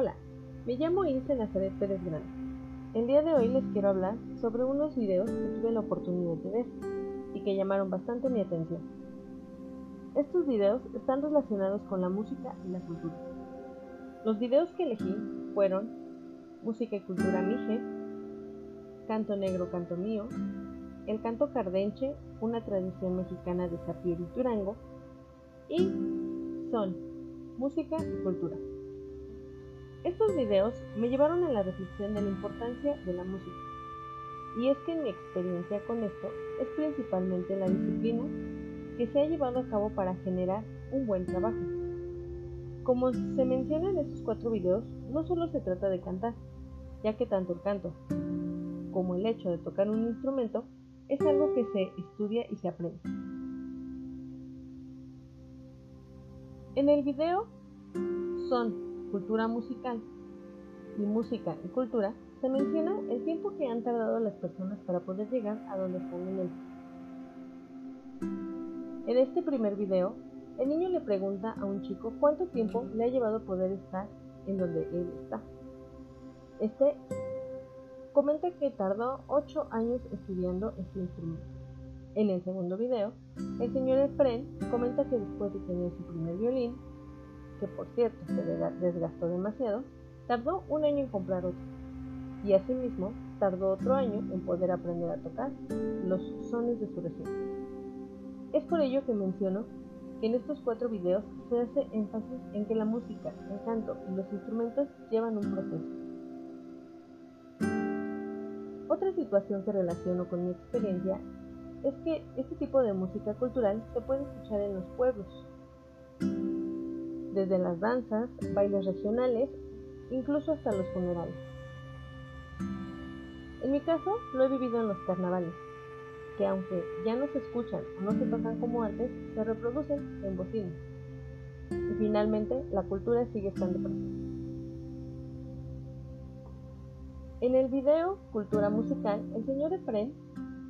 Hola, me llamo Ilse Nazaret Pérez Grande. El día de hoy les quiero hablar sobre unos videos que tuve la oportunidad de ver y que llamaron bastante mi atención. Estos videos están relacionados con la música y la cultura. Los videos que elegí fueron Música y Cultura Mije, Canto Negro, Canto Mío, el canto cardenche, una tradición mexicana de Zapier y Durango, y Son, Música y Cultura. Estos videos me llevaron a la reflexión de la importancia de la música. Y es que mi experiencia con esto es principalmente la disciplina que se ha llevado a cabo para generar un buen trabajo. Como se menciona en estos cuatro videos, no solo se trata de cantar, ya que tanto el canto como el hecho de tocar un instrumento es algo que se estudia y se aprende. En el video son cultura musical y música y cultura, se menciona el tiempo que han tardado las personas para poder llegar a donde están en el En este primer video, el niño le pregunta a un chico cuánto tiempo le ha llevado poder estar en donde él está. Este comenta que tardó 8 años estudiando este instrumento. En el segundo video, el señor Efren comenta que después de tener su primer violín, que por cierto se desgastó demasiado, tardó un año en comprar otro, y asimismo tardó otro año en poder aprender a tocar los sones de su región. Es por ello que menciono que en estos cuatro videos se hace énfasis en que la música, el canto y los instrumentos llevan un proceso. Otra situación que relaciono con mi experiencia es que este tipo de música cultural se puede escuchar en los pueblos, desde las danzas, bailes regionales, incluso hasta los funerales. En mi caso, lo he vivido en los carnavales, que aunque ya no se escuchan o no se tocan como antes, se reproducen en bocinas. Y finalmente, la cultura sigue estando presente. En el video Cultura Musical, el señor Efren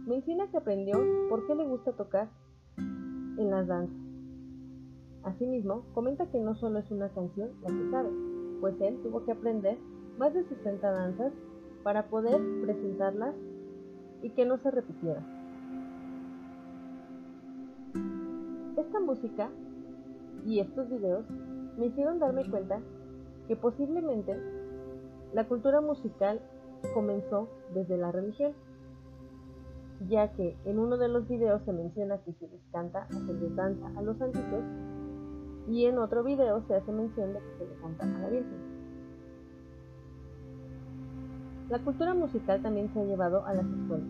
menciona que aprendió por qué le gusta tocar en las danzas Asimismo, comenta que no solo es una canción la que sabe, pues él tuvo que aprender más de 60 danzas para poder presentarlas y que no se repitiera. Esta música y estos videos me hicieron darme cuenta que posiblemente la cultura musical comenzó desde la religión, ya que en uno de los videos se menciona que se les canta o se les danza a los santitos y en otro video se hace mención de que se le canta a la Virgen. La cultura musical también se ha llevado a las escuelas.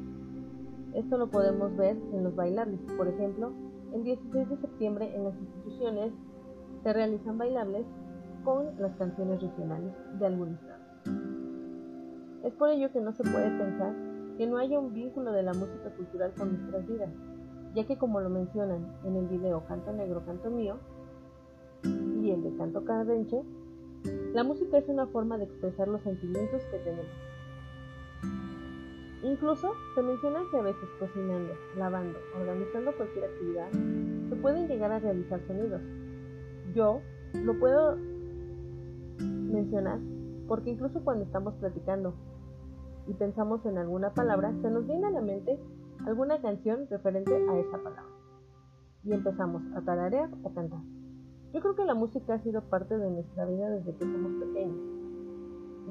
Esto lo podemos ver en los bailables. Por ejemplo, el 16 de septiembre en las instituciones se realizan bailables con las canciones regionales de algún estado. Es por ello que no se puede pensar que no haya un vínculo de la música cultural con nuestras vidas, ya que como lo mencionan en el video Canto Negro, Canto Mío, el de canto cardenche, la música es una forma de expresar los sentimientos que tenemos. Incluso se menciona que a veces cocinando, lavando, organizando cualquier actividad, se pueden llegar a realizar sonidos. Yo lo puedo mencionar porque incluso cuando estamos platicando y pensamos en alguna palabra, se nos viene a la mente alguna canción referente a esa palabra. Y empezamos a tararear o cantar. Yo creo que la música ha sido parte de nuestra vida desde que somos pequeños.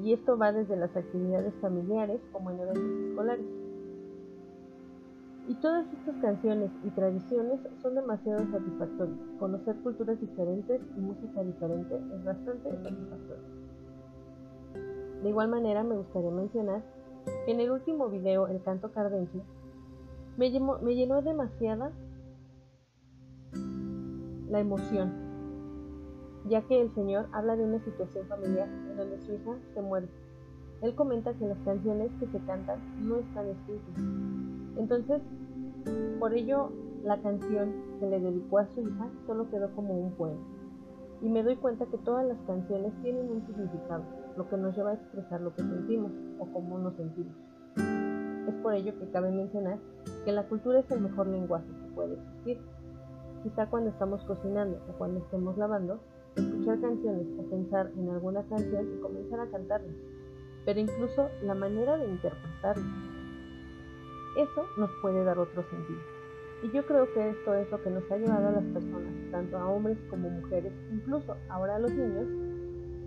Y esto va desde las actividades familiares como en eventos escolares. Y todas estas canciones y tradiciones son demasiado satisfactorias. Conocer culturas diferentes y música diferente es bastante satisfactorio. De igual manera me gustaría mencionar que en el último video, El canto cardense, me me llenó demasiada la emoción, ya que el Señor habla de una situación familiar en donde su hija se muere. Él comenta que las canciones que se cantan no están escritas. Entonces, por ello, la canción que le dedicó a su hija solo quedó como un poema. Y me doy cuenta que todas las canciones tienen un significado, lo que nos lleva a expresar lo que sentimos o cómo nos sentimos. Es por ello que cabe mencionar que la cultura es el mejor lenguaje que puede existir. Quizá cuando estamos cocinando o cuando estemos lavando, escuchar canciones o pensar en alguna canción y comenzar a cantarla, pero incluso la manera de interpretarla. Eso nos puede dar otro sentido. Y yo creo que esto es lo que nos ha llevado a las personas, tanto a hombres como mujeres, incluso ahora a los niños,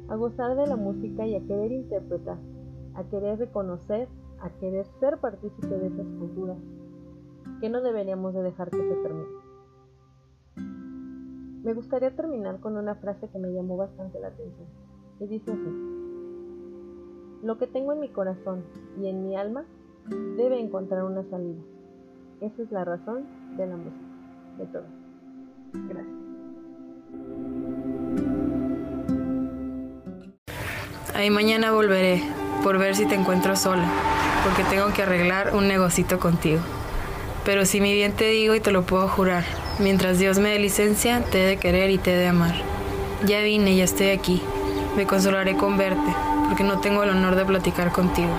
a gozar de la música y a querer interpretar, a querer reconocer, a querer ser partícipe de esas culturas, que no deberíamos de dejar que se termine. Me gustaría terminar con una frase que me llamó bastante la atención, que dice así, lo que tengo en mi corazón y en mi alma debe encontrar una salida. Esa es la razón de la música, de todo. Gracias. Ahí mañana volveré por ver si te encuentro sola, porque tengo que arreglar un negocito contigo. Pero si mi bien te digo y te lo puedo jurar, mientras Dios me dé licencia, te he de querer y te he de amar. Ya vine, ya estoy aquí. Me consolaré con verte, porque no tengo el honor de platicar contigo.